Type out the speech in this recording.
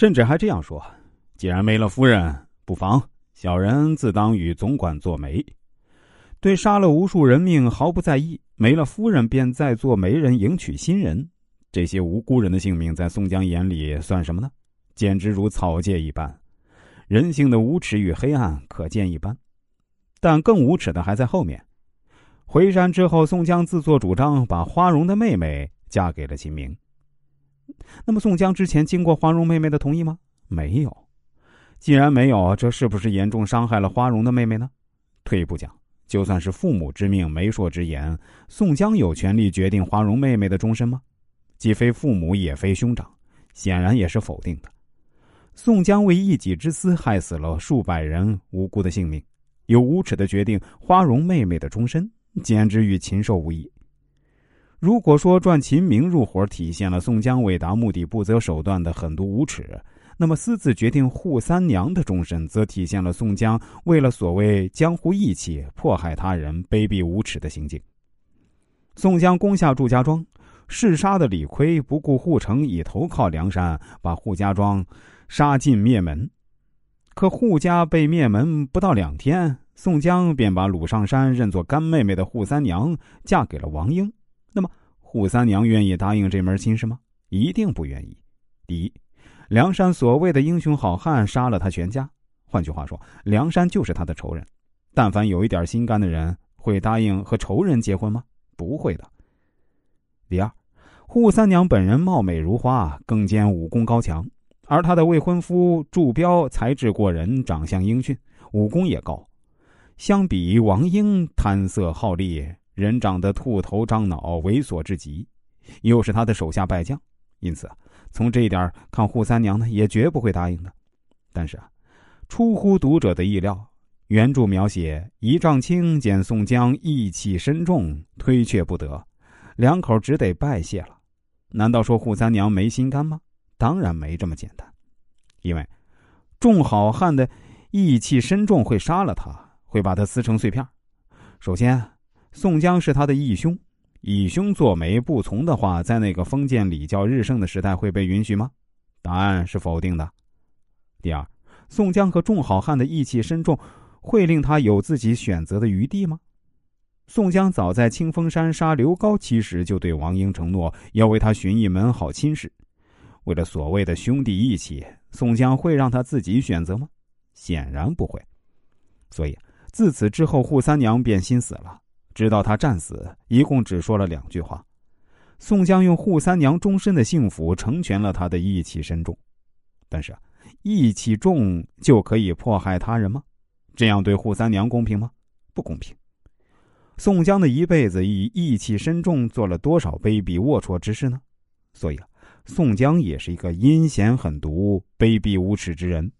甚至还这样说：“既然没了夫人，不妨小人自当与总管做媒。”对杀了无数人命毫不在意，没了夫人便再做媒人迎娶新人。这些无辜人的性命，在宋江眼里算什么呢？简直如草芥一般。人性的无耻与黑暗可见一斑。但更无耻的还在后面。回山之后，宋江自作主张把花荣的妹妹嫁给了秦明。那么，宋江之前经过花荣妹妹的同意吗？没有。既然没有，这是不是严重伤害了花荣的妹妹呢？退一步讲。就算是父母之命、媒妁之言，宋江有权利决定花荣妹妹的终身吗？既非父母，也非兄长，显然也是否定的。宋江为一己之私，害死了数百人无辜的性命，又无耻的决定花荣妹妹的终身，简直与禽兽无异。如果说赚秦明入伙体现了宋江为达目的不择手段的狠毒无耻。那么，私自决定扈三娘的终身，则体现了宋江为了所谓江湖义气，迫害他人、卑鄙无耻的行径。宋江攻下祝家庄，嗜杀的李逵不顾护城已投靠梁山，把扈家庄杀尽灭门。可扈家被灭门不到两天，宋江便把鲁上山认作干妹妹的扈三娘嫁给了王英。那么，扈三娘愿意答应这门亲事吗？一定不愿意。第一。梁山所谓的英雄好汉杀了他全家，换句话说，梁山就是他的仇人。但凡有一点心肝的人，会答应和仇人结婚吗？不会的。第二，扈三娘本人貌美如花，更兼武功高强，而她的未婚夫祝彪才智过人，长相英俊，武功也高。相比王英贪色好利，人长得兔头张脑，猥琐至极，又是他的手下败将，因此。从这一点看，扈三娘呢也绝不会答应的。但是啊，出乎读者的意料，原著描写一丈青见宋江义气深重，推却不得，两口只得拜谢了。难道说扈三娘没心肝吗？当然没这么简单。因为众好汉的义气深重会杀了他，会把他撕成碎片。首先，宋江是他的义兄。以兄做媒不从的话，在那个封建礼教日盛的时代会被允许吗？答案是否定的。第二，宋江和众好汉的义气深重，会令他有自己选择的余地吗？宋江早在清风山杀刘高期时，就对王英承诺要为他寻一门好亲事。为了所谓的兄弟义气，宋江会让他自己选择吗？显然不会。所以自此之后，扈三娘便心死了。直到他战死，一共只说了两句话。宋江用扈三娘终身的幸福成全了他的义气深重，但是，义气重就可以迫害他人吗？这样对扈三娘公平吗？不公平。宋江的一辈子以义气深重做了多少卑鄙龌龊之事呢？所以啊，宋江也是一个阴险狠毒、卑鄙无耻之人。